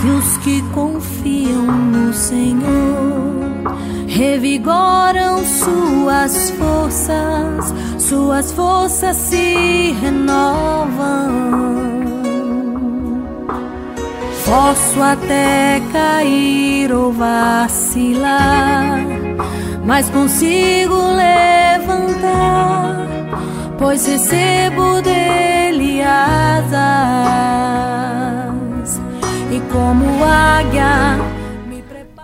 que os que confiam no Senhor revigoram suas forças, suas forças se renovam. Posso até cair ou vacilar, mas consigo levantar, pois recebo dele asas e como águia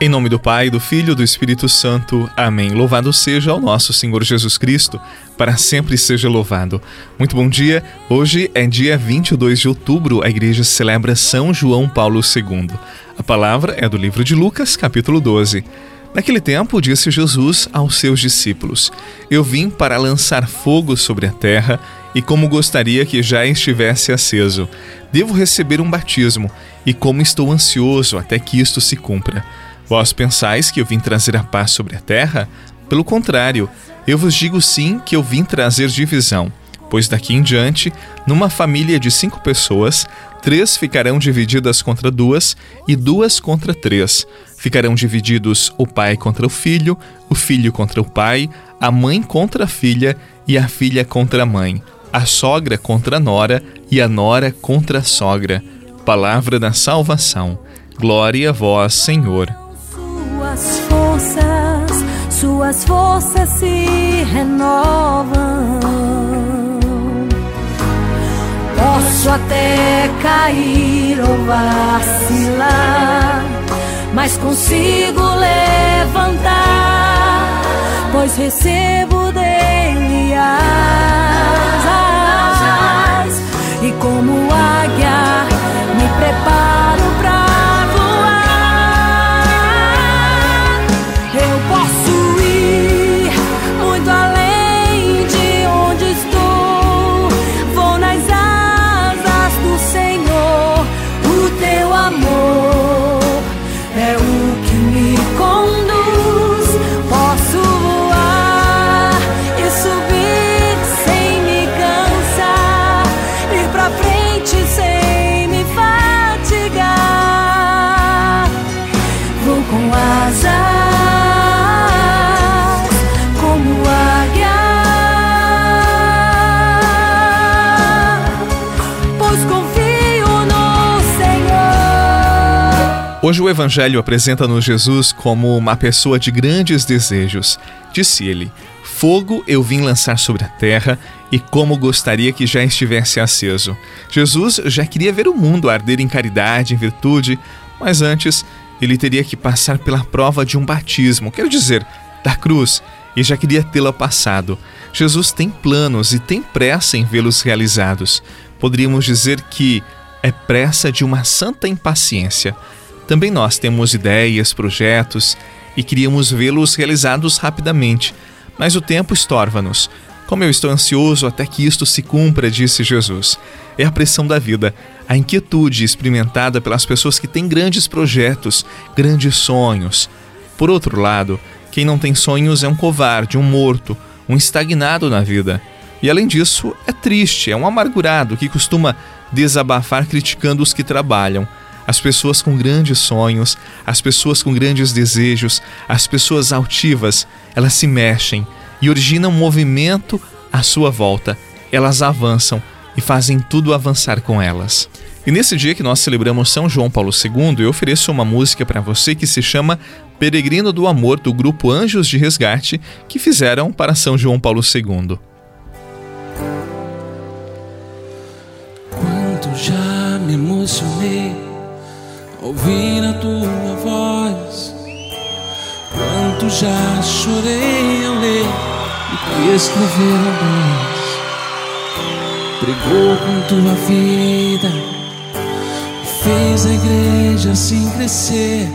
em nome do Pai, do Filho e do Espírito Santo. Amém. Louvado seja o nosso Senhor Jesus Cristo, para sempre seja louvado. Muito bom dia. Hoje é dia 22 de outubro, a igreja celebra São João Paulo II. A palavra é do livro de Lucas, capítulo 12. Naquele tempo, disse Jesus aos seus discípulos: Eu vim para lançar fogo sobre a terra e como gostaria que já estivesse aceso. Devo receber um batismo e como estou ansioso até que isto se cumpra. Vós pensais que eu vim trazer a paz sobre a terra? Pelo contrário, eu vos digo sim que eu vim trazer divisão. Pois daqui em diante, numa família de cinco pessoas, três ficarão divididas contra duas e duas contra três. Ficarão divididos o pai contra o filho, o filho contra o pai, a mãe contra a filha e a filha contra a mãe, a sogra contra a nora e a nora contra a sogra. Palavra da salvação. Glória a vós, Senhor suas forças, suas forças se renovam. Posso até cair ou vacilar, mas consigo levantar, pois recebo dele asas e como águia Hoje o Evangelho apresenta-nos Jesus como uma pessoa de grandes desejos. Disse ele: Fogo eu vim lançar sobre a terra e como gostaria que já estivesse aceso. Jesus já queria ver o mundo arder em caridade, em virtude, mas antes ele teria que passar pela prova de um batismo, quero dizer, da cruz, e já queria tê-la passado. Jesus tem planos e tem pressa em vê-los realizados. Poderíamos dizer que é pressa de uma santa impaciência. Também nós temos ideias, projetos e queríamos vê-los realizados rapidamente, mas o tempo estorva-nos. Como eu estou ansioso até que isto se cumpra, disse Jesus. É a pressão da vida, a inquietude experimentada pelas pessoas que têm grandes projetos, grandes sonhos. Por outro lado, quem não tem sonhos é um covarde, um morto, um estagnado na vida. E além disso, é triste, é um amargurado que costuma desabafar criticando os que trabalham as pessoas com grandes sonhos, as pessoas com grandes desejos, as pessoas altivas, elas se mexem e originam um movimento à sua volta. Elas avançam e fazem tudo avançar com elas. E nesse dia que nós celebramos São João Paulo II, eu ofereço uma música para você que se chama Peregrino do Amor, do grupo Anjos de Resgate, que fizeram para São João Paulo II. Já me emocionei ouvir a tua voz. Quanto já chorei ao ler o que a luz. Pregou com tua vida, fez a igreja assim crescer.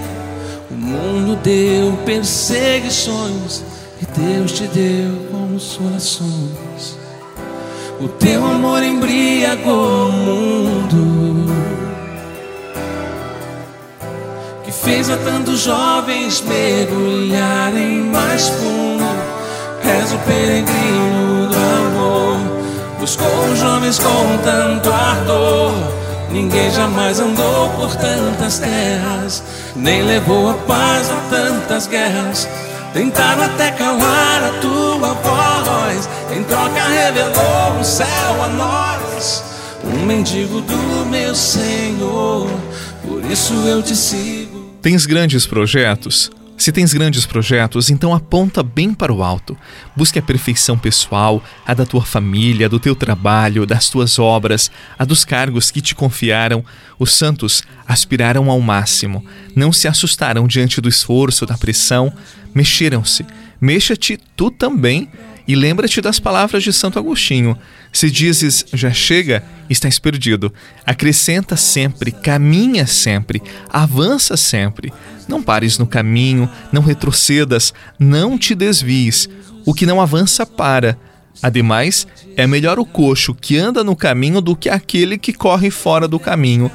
O mundo deu perseguições e Deus te deu consolações. O teu amor embriagou o mundo tantos jovens mergulharem mais fundo. És o peregrino do amor, buscou os jovens com tanto ardor. Ninguém jamais andou por tantas terras, nem levou a paz a tantas guerras. Tentaram até calar a tua voz, em troca revelou o céu a nós. Um mendigo do meu Senhor, por isso eu te sigo. Tens grandes projetos? Se tens grandes projetos, então aponta bem para o alto. Busque a perfeição pessoal, a da tua família, do teu trabalho, das tuas obras, a dos cargos que te confiaram. Os santos aspiraram ao máximo, não se assustaram diante do esforço, da pressão, mexeram-se. Mexa-te tu também e lembra-te das palavras de Santo Agostinho. Se dizes já chega, estás perdido. Acrescenta sempre, caminha sempre, avança sempre. Não pares no caminho, não retrocedas, não te desvies. O que não avança, para. Ademais, é melhor o coxo que anda no caminho do que aquele que corre fora do caminho.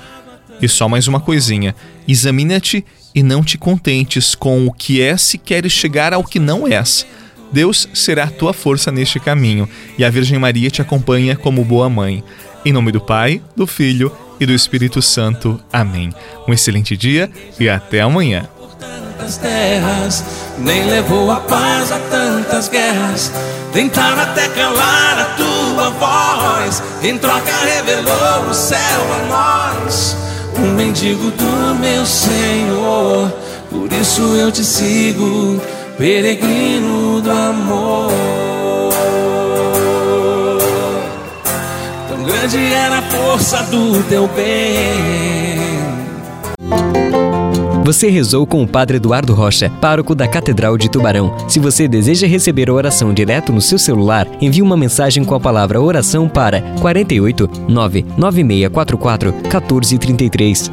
E só mais uma coisinha: examina-te e não te contentes com o que és se queres chegar ao que não és. Deus será tua força neste caminho e a Virgem Maria te acompanha como boa mãe. Em nome do Pai, do Filho e do Espírito Santo. Amém. Um excelente dia e até amanhã. Terras, nem levou a paz a tantas guerras. Tentaram até calar a tua voz. Em troca revelou o céu a nós. Um mendigo do meu Senhor. Por isso eu te sigo peregrino do amor. Tão grande era a força do teu bem. Você rezou com o Padre Eduardo Rocha, pároco da Catedral de Tubarão. Se você deseja receber a oração direto no seu celular, envie uma mensagem com a palavra oração para 48 99644 1433.